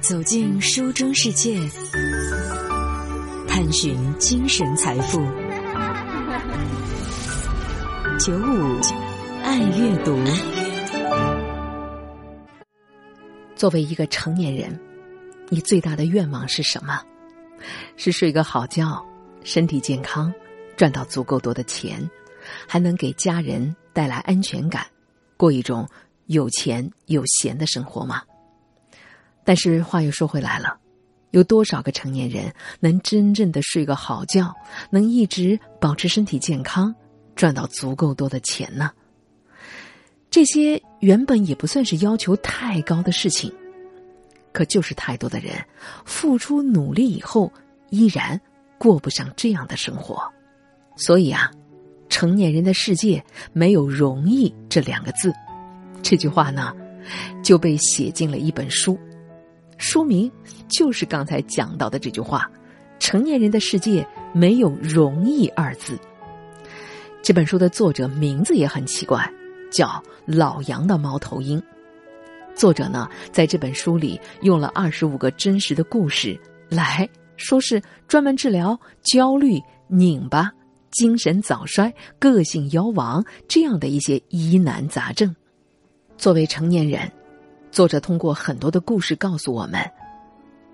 走进书中世界，探寻精神财富。九五爱阅读。作为一个成年人，你最大的愿望是什么？是睡个好觉，身体健康，赚到足够多的钱，还能给家人带来安全感，过一种有钱有闲的生活吗？但是话又说回来了，有多少个成年人能真正的睡个好觉，能一直保持身体健康，赚到足够多的钱呢？这些原本也不算是要求太高的事情，可就是太多的人付出努力以后，依然过不上这样的生活。所以啊，成年人的世界没有容易这两个字。这句话呢，就被写进了一本书。书名就是刚才讲到的这句话：“成年人的世界没有容易二字。”这本书的作者名字也很奇怪，叫老杨的猫头鹰。作者呢，在这本书里用了二十五个真实的故事来说，是专门治疗焦虑、拧巴、精神早衰、个性夭亡这样的一些疑难杂症。作为成年人。作者通过很多的故事告诉我们：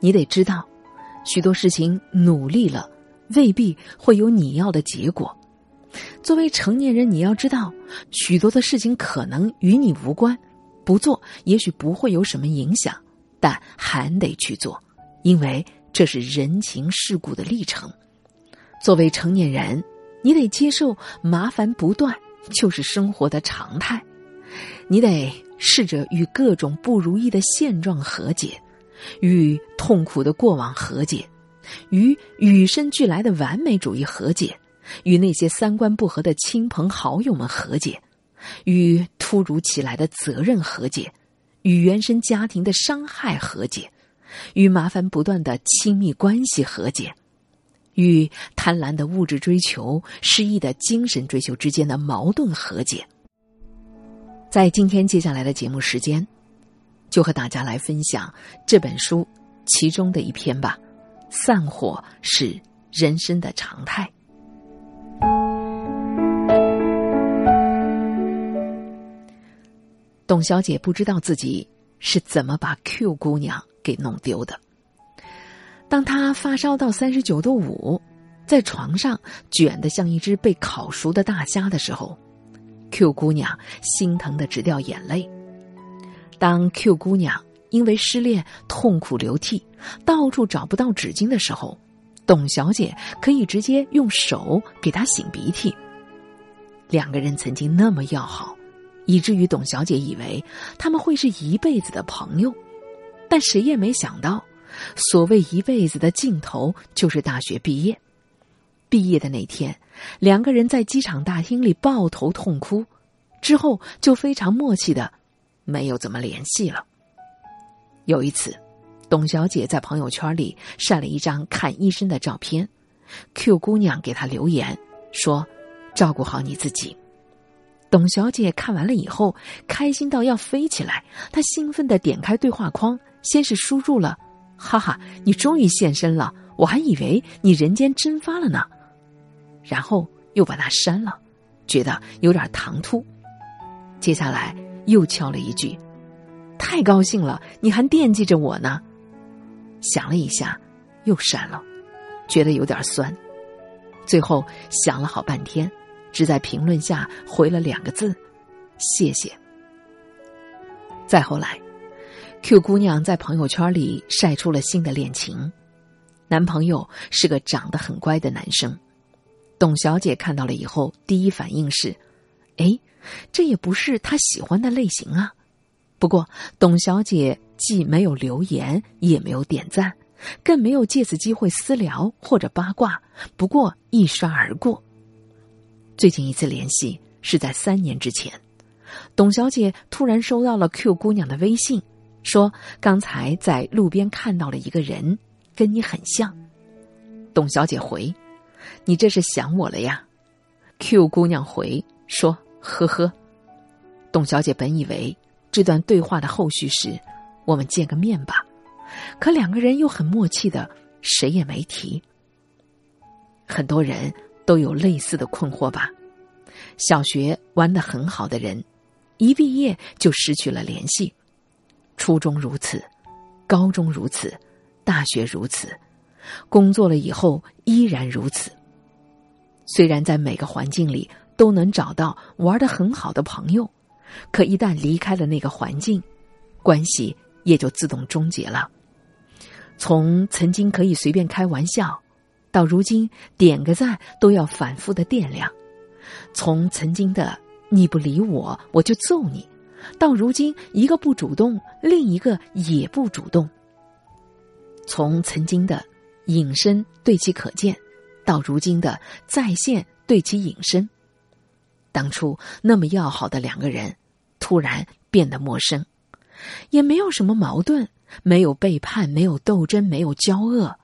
你得知道，许多事情努力了未必会有你要的结果。作为成年人，你要知道，许多的事情可能与你无关，不做也许不会有什么影响，但还得去做，因为这是人情世故的历程。作为成年人，你得接受麻烦不断就是生活的常态，你得。试着与各种不如意的现状和解，与痛苦的过往和解，与与生俱来的完美主义和解，与那些三观不合的亲朋好友们和解，与突如其来的责任和解，与原生家庭的伤害和解，与麻烦不断的亲密关系和解，与贪婪的物质追求、失意的精神追求之间的矛盾和解。在今天接下来的节目时间，就和大家来分享这本书其中的一篇吧。散伙是人生的常态。董小姐不知道自己是怎么把 Q 姑娘给弄丢的。当她发烧到三十九度五，在床上卷得像一只被烤熟的大虾的时候。Q 姑娘心疼的直掉眼泪。当 Q 姑娘因为失恋痛苦流涕，到处找不到纸巾的时候，董小姐可以直接用手给她擤鼻涕。两个人曾经那么要好，以至于董小姐以为他们会是一辈子的朋友。但谁也没想到，所谓一辈子的尽头就是大学毕业。毕业的那天。两个人在机场大厅里抱头痛哭，之后就非常默契的没有怎么联系了。有一次，董小姐在朋友圈里晒了一张看医生的照片，Q 姑娘给她留言说：“照顾好你自己。”董小姐看完了以后，开心到要飞起来。她兴奋的点开对话框，先是输入了：“哈哈，你终于现身了，我还以为你人间蒸发了呢。”然后又把它删了，觉得有点唐突。接下来又敲了一句：“太高兴了，你还惦记着我呢。”想了一下，又删了，觉得有点酸。最后想了好半天，只在评论下回了两个字：“谢谢。”再后来，Q 姑娘在朋友圈里晒出了新的恋情，男朋友是个长得很乖的男生。董小姐看到了以后，第一反应是：“哎，这也不是她喜欢的类型啊。”不过，董小姐既没有留言，也没有点赞，更没有借此机会私聊或者八卦，不过一刷而过。最近一次联系是在三年之前，董小姐突然收到了 Q 姑娘的微信，说刚才在路边看到了一个人，跟你很像。董小姐回。你这是想我了呀？Q 姑娘回说：“呵呵。”董小姐本以为这段对话的后续是“我们见个面吧”，可两个人又很默契的，谁也没提。很多人都有类似的困惑吧？小学玩的很好的人，一毕业就失去了联系；初中如此，高中如此，大学如此，工作了以后依然如此。虽然在每个环境里都能找到玩的很好的朋友，可一旦离开了那个环境，关系也就自动终结了。从曾经可以随便开玩笑，到如今点个赞都要反复的掂量；从曾经的你不理我我就揍你，到如今一个不主动，另一个也不主动；从曾经的隐身对其可见，到如今的在线对其隐身。当初那么要好的两个人，突然变得陌生，也没有什么矛盾。没有背叛，没有斗争，没有交恶，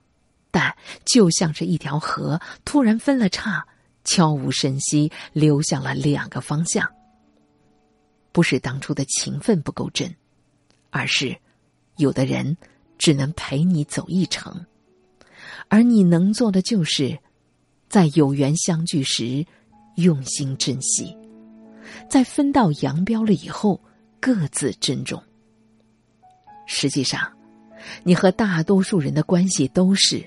但就像是一条河突然分了叉，悄无声息流向了两个方向。不是当初的情分不够真，而是有的人只能陪你走一程，而你能做的就是，在有缘相聚时用心珍惜，在分道扬镳了以后各自珍重。实际上，你和大多数人的关系都是，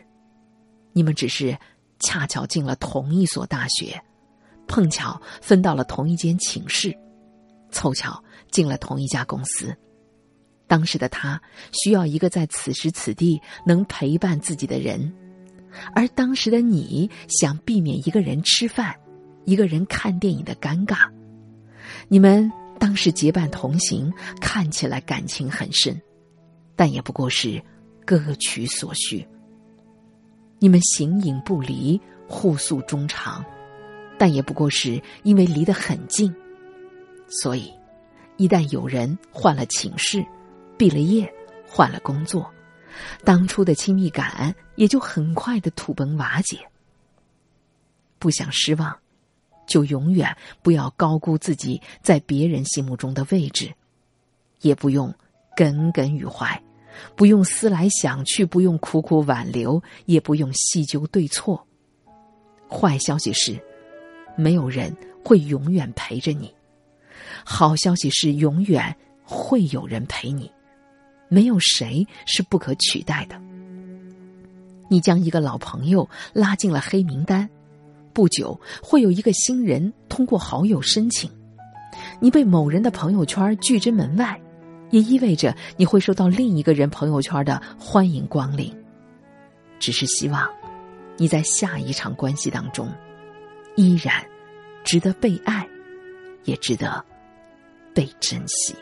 你们只是恰巧进了同一所大学，碰巧分到了同一间寝室，凑巧进了同一家公司。当时的他需要一个在此时此地能陪伴自己的人，而当时的你想避免一个人吃饭、一个人看电影的尴尬。你们当时结伴同行，看起来感情很深。但也不过是各取所需。你们形影不离，互诉衷肠，但也不过是因为离得很近，所以一旦有人换了寝室、毕了业、换了工作，当初的亲密感也就很快的土崩瓦解。不想失望，就永远不要高估自己在别人心目中的位置，也不用耿耿于怀。不用思来想去，不用苦苦挽留，也不用细究对错。坏消息是，没有人会永远陪着你；好消息是，永远会有人陪你。没有谁是不可取代的。你将一个老朋友拉进了黑名单，不久会有一个新人通过好友申请，你被某人的朋友圈拒之门外。也意味着你会收到另一个人朋友圈的欢迎光临。只是希望你在下一场关系当中，依然值得被爱，也值得被珍惜。